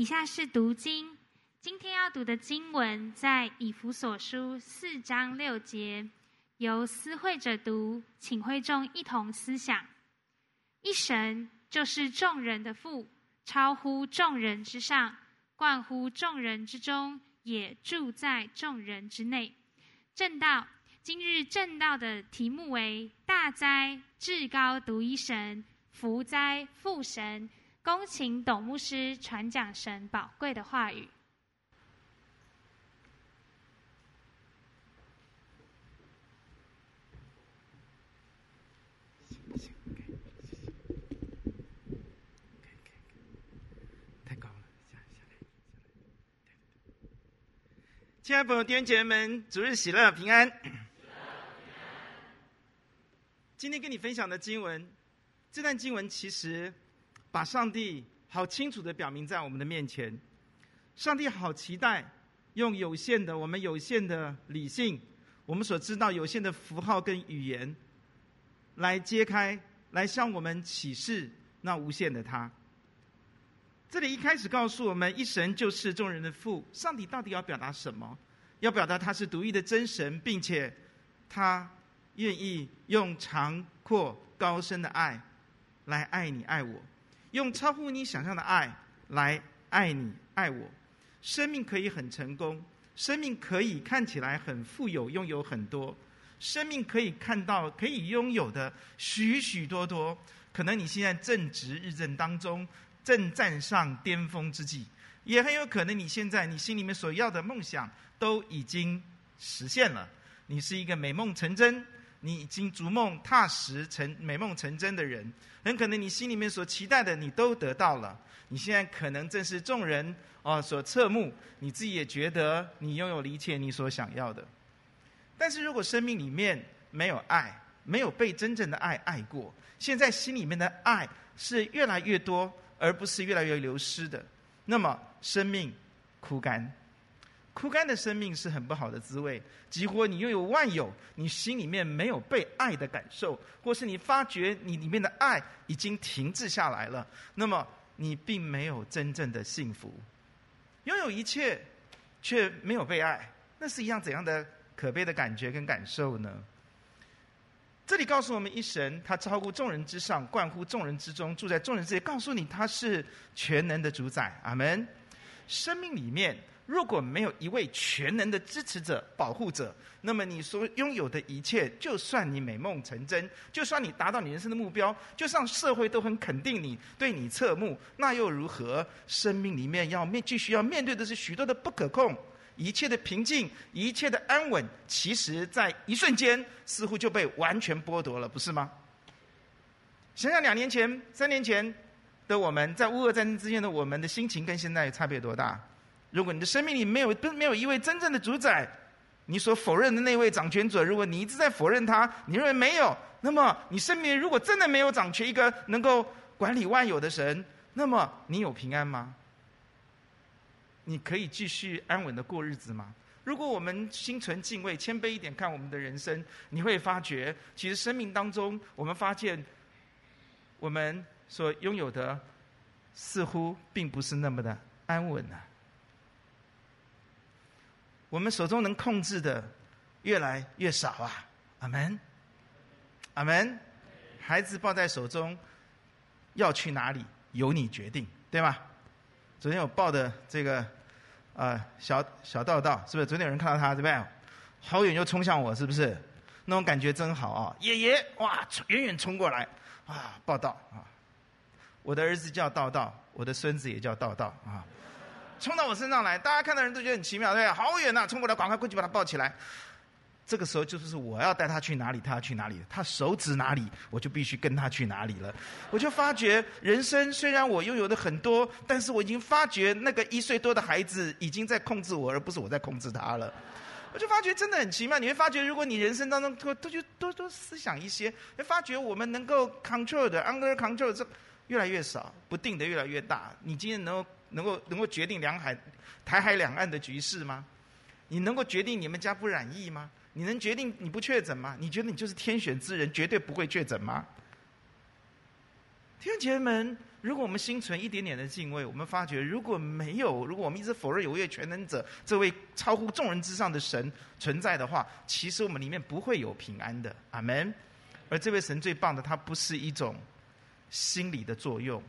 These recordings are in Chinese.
以下是读经，今天要读的经文在以弗所书四章六节，由思会者读，请会众一同思想。一神就是众人的父，超乎众人之上，贯乎众人之中，也住在众人之内。正道，今日正道的题目为大哉至高独一神，福哉父神。恭请董牧师传讲神宝贵的话语。太高了，下下来。亲爱的朋友、弟兄姐妹们，主日喜乐平安。今天跟你分享的经文，这段经文其实。把上帝好清楚的表明在我们的面前，上帝好期待用有限的我们有限的理性，我们所知道有限的符号跟语言，来揭开，来向我们启示那无限的他。这里一开始告诉我们，一神就是众人的父。上帝到底要表达什么？要表达他是独一的真神，并且他愿意用长阔高深的爱来爱你爱我。用超乎你想象的爱来爱你爱我，生命可以很成功，生命可以看起来很富有，拥有很多，生命可以看到可以拥有的许许多多。可能你现在正值日正当中，正站上巅峰之际，也很有可能你现在你心里面所要的梦想都已经实现了，你是一个美梦成真。你已经逐梦踏实成美梦成真的人，很可能你心里面所期待的你都得到了。你现在可能正是众人啊所侧目，你自己也觉得你拥有了一切你所想要的。但是如果生命里面没有爱，没有被真正的爱爱过，现在心里面的爱是越来越多，而不是越来越流失的，那么生命枯干。枯干的生命是很不好的滋味。几乎你拥有万有，你心里面没有被爱的感受，或是你发觉你里面的爱已经停滞下来了，那么你并没有真正的幸福。拥有一切，却没有被爱，那是一样怎样的可悲的感觉跟感受呢？这里告诉我们，一神他超乎众人之上，贯乎众人之中，住在众人之间，告诉你他是全能的主宰。阿门。生命里面。如果没有一位全能的支持者、保护者，那么你所拥有的一切，就算你美梦成真，就算你达到你人生的目标，就算社会都很肯定你、对你侧目，那又如何？生命里面要面继续要面对的是许多的不可控，一切的平静、一切的安稳，其实在一瞬间似乎就被完全剥夺了，不是吗？想想两年前、三年前的我们，在乌俄战争之间的我们的心情，跟现在差别多大？如果你的生命里没有不没有一位真正的主宰，你所否认的那位掌权者，如果你一直在否认他，你认为没有，那么你生命如果真的没有掌权一个能够管理万有的神，那么你有平安吗？你可以继续安稳的过日子吗？如果我们心存敬畏、谦卑一点看我们的人生，你会发觉，其实生命当中，我们发现我们所拥有的似乎并不是那么的安稳啊。我们手中能控制的越来越少啊！阿门，阿门。孩子抱在手中，要去哪里由你决定，对吗？昨天我抱的这个啊、呃、小小道道，是不是？昨天有人看到他，对不对？好远就冲向我，是不是？那种感觉真好啊！爷爷哇，远远冲过来啊，抱道啊！我的儿子叫道道，我的孙子也叫道道啊。冲到我身上来，大家看到人都觉得很奇妙，对，好远呐、啊！冲过来，赶快过去把他抱起来。这个时候就是我要带他去哪里，他要去哪里。他手指哪里，我就必须跟他去哪里了。我就发觉，人生虽然我拥有的很多，但是我已经发觉那个一岁多的孩子已经在控制我，而不是我在控制他了。我就发觉真的很奇妙。你会发觉，如果你人生当中多多就多多思想一些，会发觉我们能够 control 的 under control 这越来越少，不定的越来越大。你今天能够。能够能够决定两海、台海两岸的局势吗？你能够决定你们家不染疫吗？你能决定你不确诊吗？你觉得你就是天选之人，绝对不会确诊吗？弟兄姐们，如果我们心存一点点的敬畏，我们发觉如果没有，如果我们一直否认有位全能者这位超乎众人之上的神存在的话，其实我们里面不会有平安的。阿门。而这位神最棒的，他不是一种心理的作用，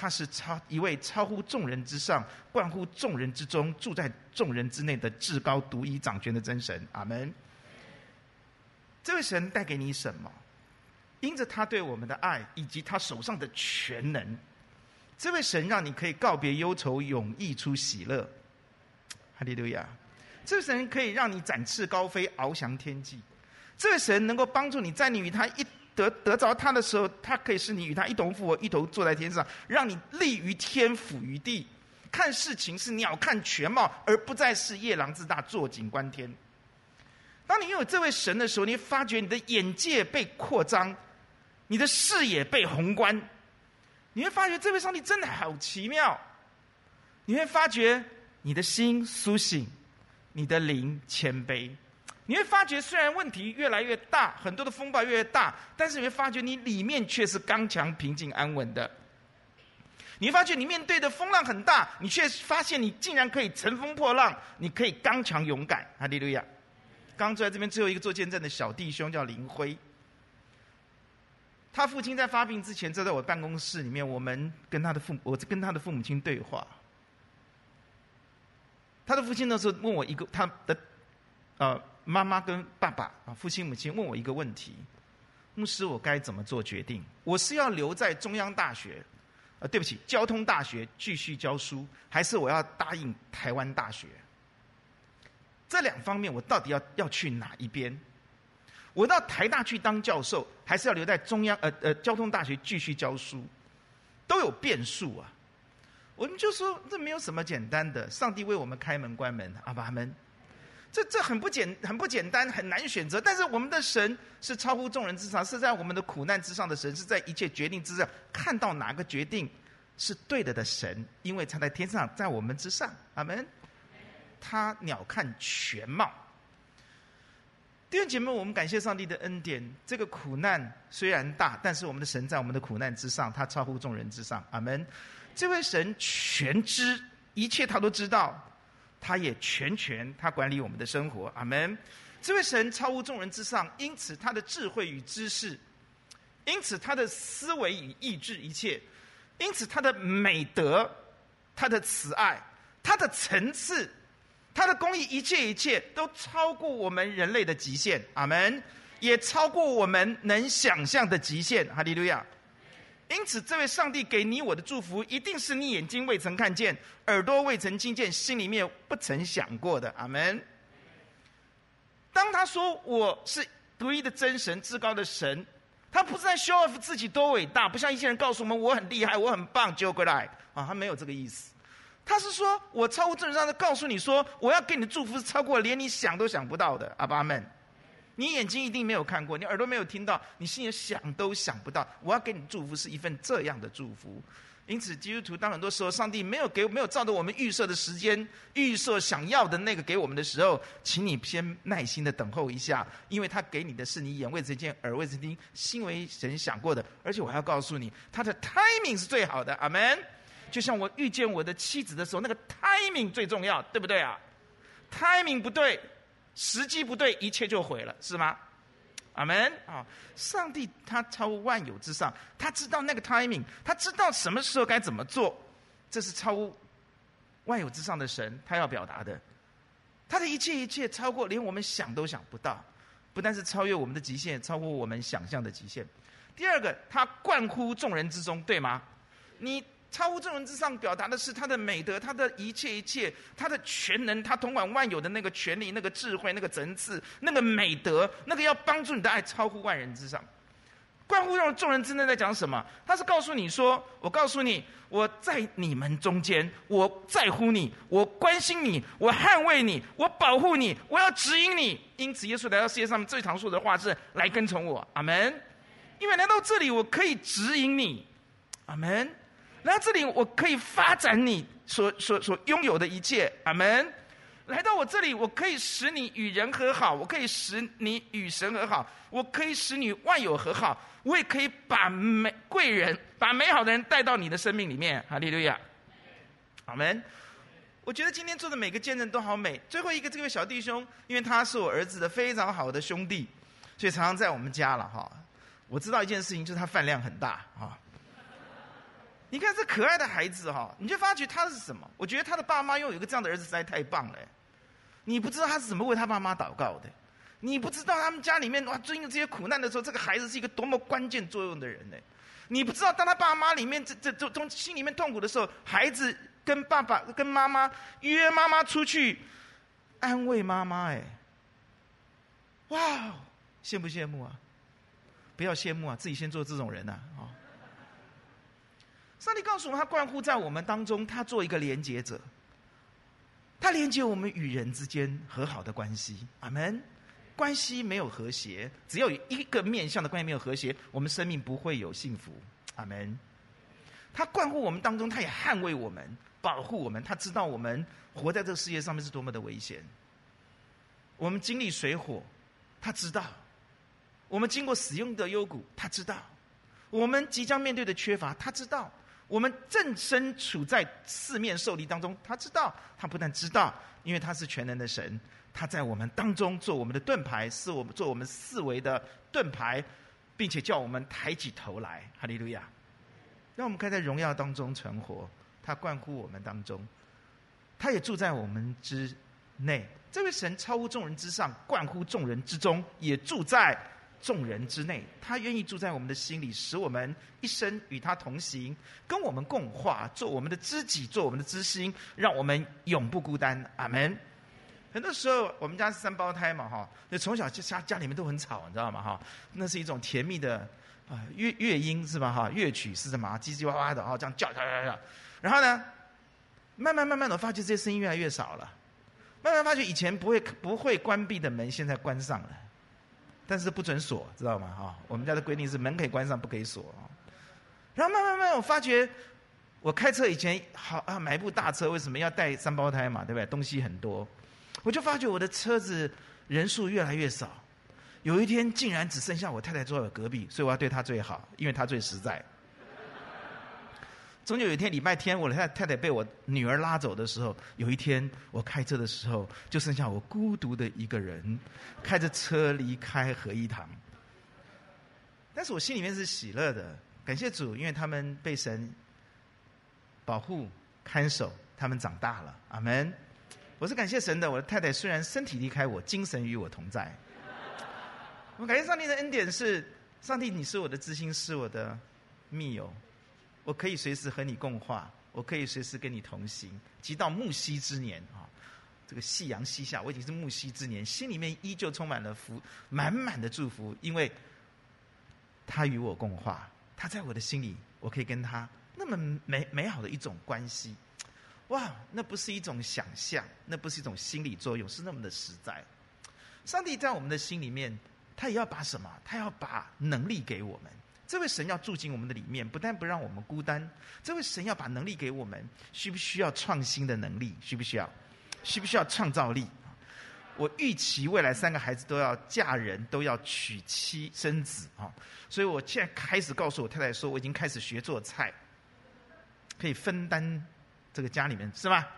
他是超一位超乎众人之上、贯乎众人之中、住在众人之内的至高独一掌权的真神。阿门。这位神带给你什么？因着他对我们的爱，以及他手上的全能。这位神让你可以告别忧愁，永溢出喜乐，哈利路亚！这位神可以让你展翅高飞，翱翔天际。这位神能够帮助你在你与他一得得着他的时候，他可以是你与他一同复活，一同坐在天上，让你立于天，俯于地，看事情是鸟瞰全貌，而不再是夜郎自大，坐井观天。当你拥有这位神的时候，你发觉你的眼界被扩张，你的视野被宏观。你会发觉这位上帝真的好奇妙，你会发觉你的心苏醒，你的灵谦卑。你会发觉虽然问题越来越大，很多的风暴越来越大，但是你会发觉你里面却是刚强、平静、安稳的。你发觉你面对的风浪很大，你却发现你竟然可以乘风破浪，你可以刚强勇敢。哈利路亚！刚坐在这边最后一个做见证的小弟兄叫林辉。他父亲在发病之前，坐在我办公室里面，我们跟他的父，我跟他的父母亲对话。他的父亲那时候问我一个，他的呃妈妈跟爸爸啊，父亲母亲问我一个问题：牧师，我该怎么做决定？我是要留在中央大学，呃，对不起，交通大学继续教书，还是我要答应台湾大学？这两方面，我到底要要去哪一边？我到台大去当教授，还是要留在中央呃呃交通大学继续教书，都有变数啊。我们就说这没有什么简单的，上帝为我们开门关门，阿爸们，这这很不简很不简单，很难选择。但是我们的神是超乎众人之上，是在我们的苦难之上的神，是在一切决定之上，看到哪个决定是对的的神，因为他在天上，在我们之上，阿门。他鸟瞰全貌。弟兄姐妹，我们感谢上帝的恩典。这个苦难虽然大，但是我们的神在我们的苦难之上，他超乎众人之上。阿门。这位神全知一切，他都知道，他也全权，他管理我们的生活。阿门。这位神超乎众人之上，因此他的智慧与知识，因此他的思维与意志一切，因此他的美德、他的慈爱、他的层次。他的公义，一切一切都超过我们人类的极限，阿门，也超过我们能想象的极限，哈利路亚。因此，这位上帝给你我的祝福，一定是你眼睛未曾看见，耳朵未曾听见，心里面不曾想过的，阿门。当他说我是独一的真神，至高的神，他不是在 show off 自己多伟大，不像一些人告诉我们我很厉害，我很棒，就过来啊，他没有这个意思。他是说，我超乎正常的告诉你说，我要给你的祝福是超过连你想都想不到的，阿爸们，你眼睛一定没有看过，你耳朵没有听到，你心里想都想不到，我要给你祝福是一份这样的祝福。因此，基督徒当很多时候上帝没有给，没有照着我们预设的时间，预设想要的那个给我们的时候，请你先耐心的等候一下，因为他给你的是你眼未曾见，耳未曾听，心为神想过的，而且我还要告诉你，他的 timing 是最好的，阿门。就像我遇见我的妻子的时候，那个 timing 最重要，对不对啊？timing 不对，时机不对，一切就毁了，是吗？阿门啊！上帝他超乎万有之上，他知道那个 timing，他知道什么时候该怎么做，这是超乎万有之上的神他要表达的。他的一切一切超过连我们想都想不到，不但是超越我们的极限，超过我们想象的极限。第二个，他贯乎众人之中，对吗？你。超乎众人之上，表达的是他的美德，他的一切一切，他的全能，他统管万有的那个权力、那个智慧、那个层次、那个美德，那个要帮助你的爱，超乎万人之上。关乎让众人之内在讲什么？他是告诉你说：“我告诉你，我在你们中间，我在乎你，我关心你，我捍卫你，我保护你，我要指引你。因此，耶稣来到世界上最常说的话是：来跟从我。阿门。因为来到这里，我可以指引你。阿门。来到这里，我可以发展你所所所拥有的一切，阿门。来到我这里，我可以使你与人和好，我可以使你与神和好，我可以使你万有和好，我也可以把美贵人、把美好的人带到你的生命里面。哈利路亚，阿门。我觉得今天做的每个见证都好美。最后一个这位小弟兄，因为他是我儿子的非常好的兄弟，所以常常在我们家了哈。我知道一件事情，就是他饭量很大啊。你看这可爱的孩子哈，你就发觉他是什么？我觉得他的爸妈拥有一个这样的儿子实在太棒了。你不知道他是怎么为他爸妈祷告的，你不知道他们家里面哇，经历这些苦难的时候，这个孩子是一个多么关键作用的人呢？你不知道当他爸妈里面这这这从心里面痛苦的时候，孩子。跟爸爸、跟妈妈约妈妈出去安慰妈妈，哎，哇，羡不羡慕啊？不要羡慕啊，自己先做这种人呐！啊，上帝告诉我们，他关乎在我们当中，他做一个连接者，他连接我们与人之间和好的关系。阿门。关系没有和谐，只有一个面向的关系没有和谐，我们生命不会有幸福。阿门。他关乎我们当中，他也捍卫我们。保护我们，他知道我们活在这个世界上面是多么的危险。我们经历水火，他知道；我们经过使用的幽谷，他知道；我们即将面对的缺乏，他知道；我们正身处在四面受敌当中，他知道。他不但知道，因为他是全能的神，他在我们当中做我们的盾牌，是我们做我们四维的盾牌，并且叫我们抬起头来。哈利路亚！让我们可以在荣耀当中存活。他关乎我们当中，他也住在我们之内。这位神超乎众人之上，关乎众人之中，也住在众人之内。他愿意住在我们的心里，使我们一生与他同行，跟我们共话，做我们的知己，做我们的知心，让我们永不孤单。阿门。很多时候，我们家是三胞胎嘛，哈，那从小家家里面都很吵，你知道吗？哈，那是一种甜蜜的啊乐乐音是吧？哈，乐曲是什么？叽叽哇哇的啊，这样叫叫叫叫。然后呢，慢慢慢慢的，发觉这些声音越来越少了。慢慢发觉以前不会不会关闭的门，现在关上了，但是不准锁，知道吗？哈，我们家的规定是门可以关上，不可以锁。然后慢慢慢慢，我发觉我开车以前好啊，买一部大车，为什么要带三胞胎嘛？对不对？东西很多，我就发觉我的车子人数越来越少。有一天竟然只剩下我太太坐在我隔壁，所以我要对她最好，因为她最实在。终究有一天礼拜天，我的太太太被我女儿拉走的时候，有一天我开车的时候，就剩下我孤独的一个人，开着车离开合一堂。但是我心里面是喜乐的，感谢主，因为他们被神保护看守，他们长大了，阿门。我是感谢神的，我的太太虽然身体离开我，精神与我同在。我感谢上帝的恩典是，上帝，你是我的知心，是我的密友。我可以随时和你共话，我可以随时跟你同行，直到暮夕之年啊！这个夕阳西下，我已经是暮夕之年，心里面依旧充满了福，满满的祝福，因为他与我共话，他在我的心里，我可以跟他那么美美好的一种关系，哇！那不是一种想象，那不是一种心理作用，是那么的实在。上帝在我们的心里面，他也要把什么？他要把能力给我们。这位神要住进我们的里面，不但不让我们孤单，这位神要把能力给我们，需不需要创新的能力？需不需要？需不需要创造力？我预期未来三个孩子都要嫁人，都要娶妻生子啊！所以我现在开始告诉我太太说，我已经开始学做菜，可以分担这个家里面，是吧？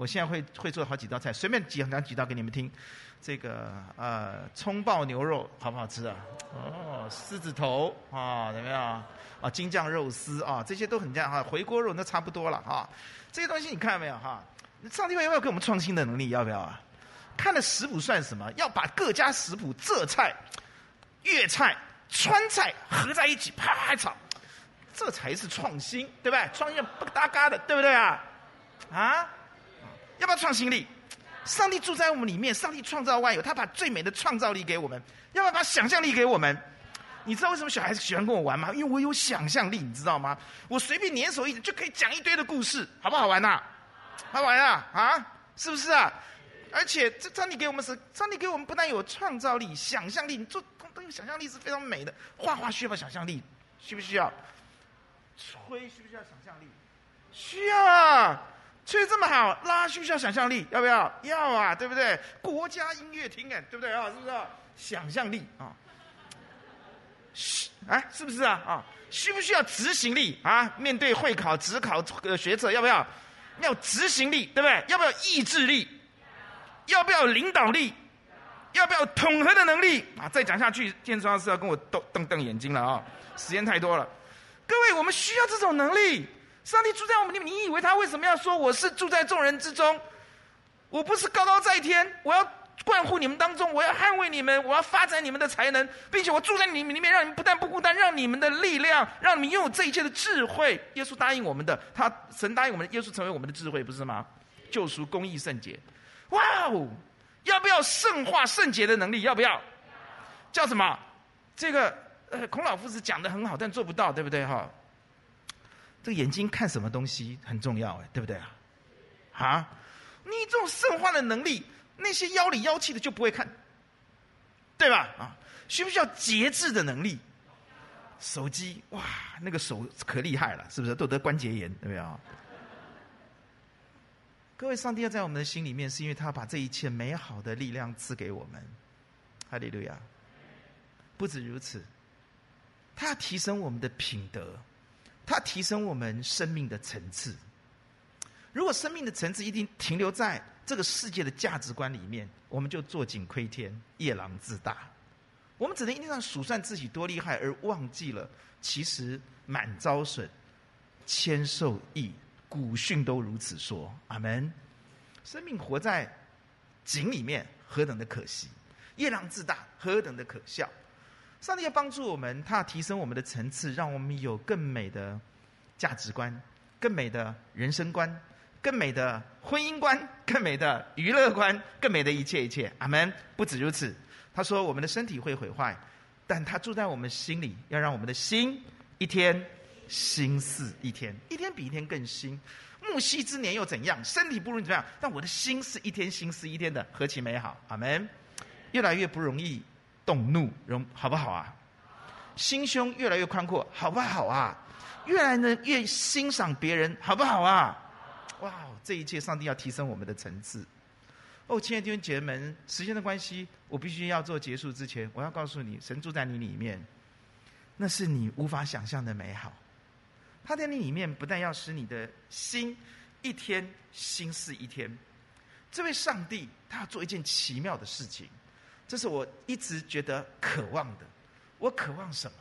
我现在会会做好几道菜，随便讲讲几道给你们听。这个呃，葱爆牛肉好不好吃啊？哦，狮子头啊，怎么样？啊，京酱肉丝啊，这些都很像哈。回锅肉那差不多了哈。这些东西你看到没有哈？上帝会要不要给我们创新的能力？要不要啊？看了食谱算什么？要把各家食谱浙菜、粤菜、川菜合在一起，啪啪炒，这才是创新，对不对？创新不搭嘎的，对不对啊？啊？要不要创新力？上帝住在我们里面，上帝创造万有，他把最美的创造力给我们，要不要把想象力给我们？你知道为什么小孩子喜欢跟我玩吗？因为我有想象力，你知道吗？我随便捻手一指就可以讲一堆的故事，好不好玩呐、好玩啊？啊？是不是啊？而且这上帝给我们是，上帝给我们不但有创造力、想象力，你做都有想象力是非常美的。画画需要不需要想象力？需不需要？吹需不需要想象力？需要啊！吹这么好，拉需不需要想象力？要不要？要啊，对不对？国家音乐厅哎，对不对啊？是不是？啊想象力啊？需哎，是不是啊？啊，需不需要执行力啊？面对会考、指考、呃学者，要不要？要执行力，对不对？要不要意志力？要不要领导力？要不要统合的能力？啊，再讲下去，建中老师要跟我瞪瞪瞪眼睛了啊！时间太多了，各位，我们需要这种能力。上帝住在我们里面，你以为他为什么要说我是住在众人之中？我不是高高在天，我要贯护你们当中，我要捍卫你们，我要发展你们的才能，并且我住在你们里面，让你们不但不孤单，让你们的力量，让你们拥有这一切的智慧。耶稣答应我们的，他神答应我们，耶稣成为我们的智慧，不是吗？救赎、公义、圣洁。哇哦！要不要圣化、圣洁的能力？要不要？叫什么？这个呃，孔老夫子讲的很好，但做不到，对不对？哈。这个眼睛看什么东西很重要，哎，对不对啊？啊，你这种圣化的能力，那些妖里妖气的就不会看，对吧？啊，需不需要节制的能力？手机哇，那个手可厉害了，是不是都得关节炎，对不对啊？各位，上帝要在我们的心里面，是因为他把这一切美好的力量赐给我们。哈利路亚！不止如此，他要提升我们的品德。它提升我们生命的层次。如果生命的层次一定停留在这个世界的价值观里面，我们就坐井窥天、夜郎自大。我们只能一天到晚数算自己多厉害，而忘记了其实满遭损，谦受益。古训都如此说。阿门。生命活在井里面，何等的可惜；夜郎自大，何等的可笑。上帝要帮助我们，他要提升我们的层次，让我们有更美的价值观、更美的人生观、更美的婚姻观、更美的娱乐观、更美的一切一切。阿门。不止如此，他说我们的身体会毁坏，但他住在我们心里，要让我们的心一天新似一天，一天比一天更新。木犀之年又怎样？身体不如你怎样？但我的心是一天新似一天的，何其美好！阿门。越来越不容易。动怒容好不好啊？心胸越来越宽阔，好不好啊？越来呢越欣赏别人，好不好啊？哇，这一切上帝要提升我们的层次。哦，亲爱的弟兄姐妹们，时间的关系，我必须要做结束之前，我要告诉你，神住在你里面，那是你无法想象的美好。他在你里面，不但要使你的心一天新似一天，这位上帝他要做一件奇妙的事情。这是我一直觉得渴望的。我渴望什么？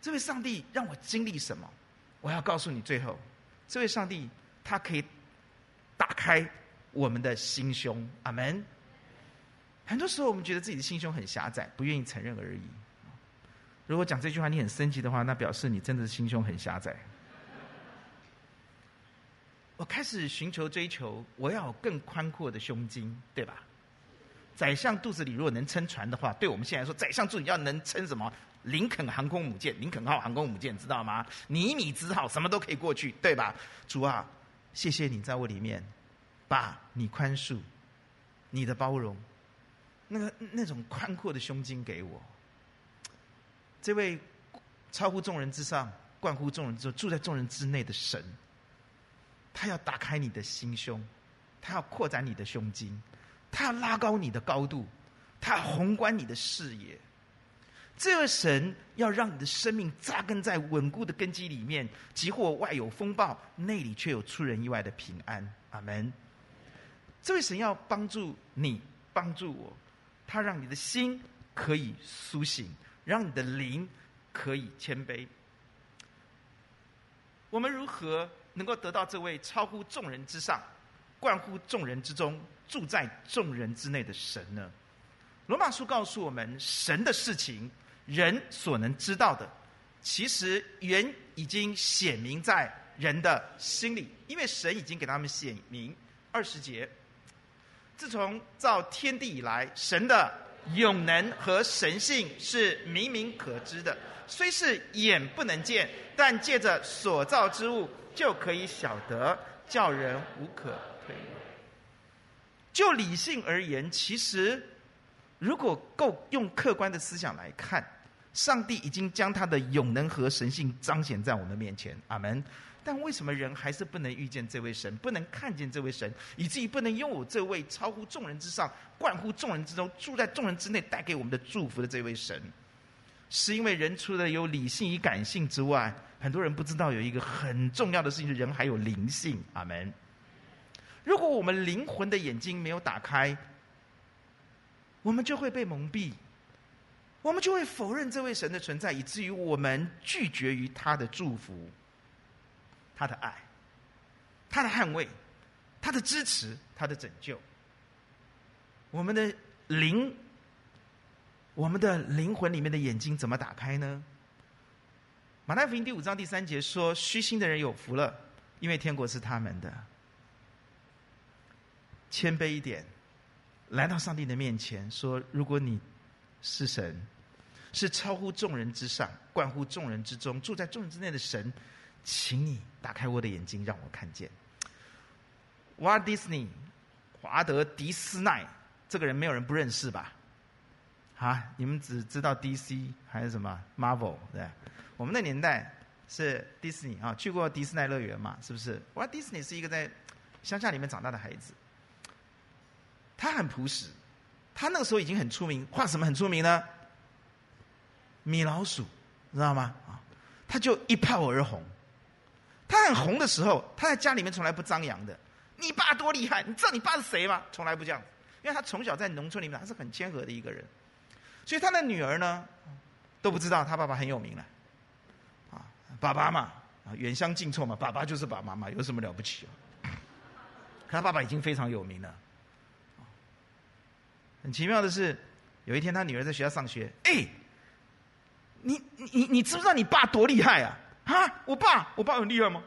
这位上帝让我经历什么？我要告诉你，最后，这位上帝他可以打开我们的心胸。阿门。很多时候，我们觉得自己的心胸很狭窄，不愿意承认而已。如果讲这句话你很生气的话，那表示你真的是心胸很狭窄。我开始寻求追求，我要有更宽阔的胸襟，对吧？宰相肚子里如果能撑船的话，对我们现在来说，宰相肚子要能撑什么？林肯航空母舰，林肯号航空母舰，知道吗？尼米兹号什么都可以过去，对吧？主啊，谢谢你在我里面，把你宽恕、你的包容，那个那种宽阔的胸襟给我。这位超乎众人之上、贯乎众人之住在众人之内的神，他要打开你的心胸，他要扩展你的胸襟。他要拉高你的高度，他要宏观你的视野。这位神要让你的生命扎根在稳固的根基里面，即或外有风暴，内里却有出人意外的平安。阿门。这位神要帮助你，帮助我，他让你的心可以苏醒，让你的灵可以谦卑。我们如何能够得到这位超乎众人之上、冠乎众人之中？住在众人之内的神呢？罗马书告诉我们，神的事情，人所能知道的，其实原已经显明在人的心里，因为神已经给他们显明。二十节，自从造天地以来，神的永能和神性是明明可知的，虽是眼不能见，但借着所造之物就可以晓得，叫人无可推诿。就理性而言，其实如果够用客观的思想来看，上帝已经将他的永能和神性彰显在我们面前，阿门。但为什么人还是不能遇见这位神，不能看见这位神，以至于不能拥有这位超乎众人之上、冠乎众人之中、住在众人之内、带给我们的祝福的这位神？是因为人除了有理性与感性之外，很多人不知道有一个很重要的事情，人还有灵性。阿门。如果我们灵魂的眼睛没有打开，我们就会被蒙蔽，我们就会否认这位神的存在，以至于我们拒绝于他的祝福。他的爱，他的捍卫，他的支持，他的拯救。我们的灵，我们的灵魂里面的眼睛怎么打开呢？马太福音第五章第三节说：“虚心的人有福了，因为天国是他们的。”谦卑一点，来到上帝的面前说：“如果你是神，是超乎众人之上、贯乎众人之中、住在众人之内的神。”请你打开我的眼睛，让我看见。Walt Disney，华德迪斯奈这个人没有人不认识吧？啊，你们只知道 DC 还是什么 Marvel 对？我们那年代是 Disney 啊，去过迪士尼乐园嘛？是不是？Walt Disney 是一个在乡下里面长大的孩子，他很朴实，他那个时候已经很出名，画什么很出名呢？米老鼠，知道吗？啊，他就一炮而红。他很红的时候，他在家里面从来不张扬的。你爸多厉害，你知道你爸是谁吗？从来不这样，因为他从小在农村里面，他是很谦和的一个人。所以他的女儿呢，都不知道他爸爸很有名了。啊，爸爸嘛，啊，远香近臭嘛，爸爸就是爸爸嘛，有什么了不起啊？他爸爸已经非常有名了。很奇妙的是，有一天他女儿在学校上学，哎，你你你知不知道你爸多厉害啊？啊，我爸，我爸很厉害吗？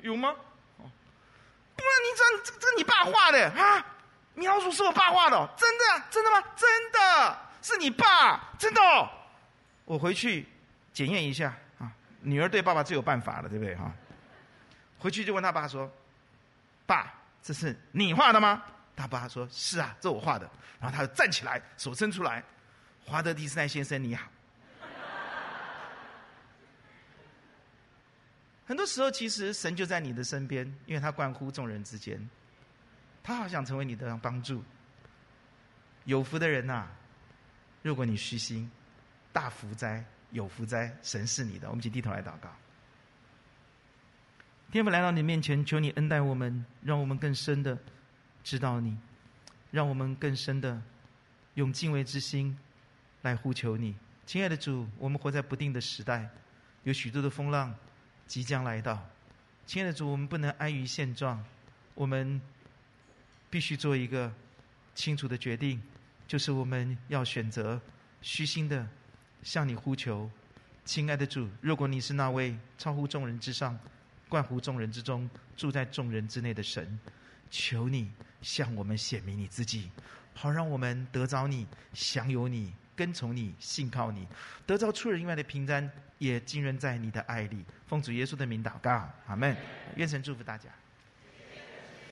有吗？不然你这这这你爸画的啊？米老鼠是我爸画的，真的？真的吗？真的是你爸？真的哦？我回去检验一下啊。女儿对爸爸最有办法了，对不对哈？回去就问他爸说：“爸，这是你画的吗？”他爸说：“是啊，这我画的。”然后他就站起来，手伸出来：“华德迪斯奈先生，你好。”很多时候，其实神就在你的身边，因为他关乎众人之间，他好想成为你的帮助。有福的人呐、如果你虚心，大福哉，有福哉，神是你的。我们请低头来祷告。天父来到你面前，求你恩待我们，让我们更深的知道你，让我们更深的用敬畏之心来呼求你。亲爱的主，我们活在不定的时代，有许多的风浪。即将来到，亲爱的主，我们不能安于现状，我们必须做一个清楚的决定，就是我们要选择虚心的向你呼求。亲爱的主，如果你是那位超乎众人之上、冠乎众人之中、住在众人之内的神，求你向我们显明你自己，好让我们得着你、享有你、跟从你、信靠你，得着出人意外的平安。也浸润在你的爱里，奉主耶稣的名祷告，阿门。愿神祝福大家。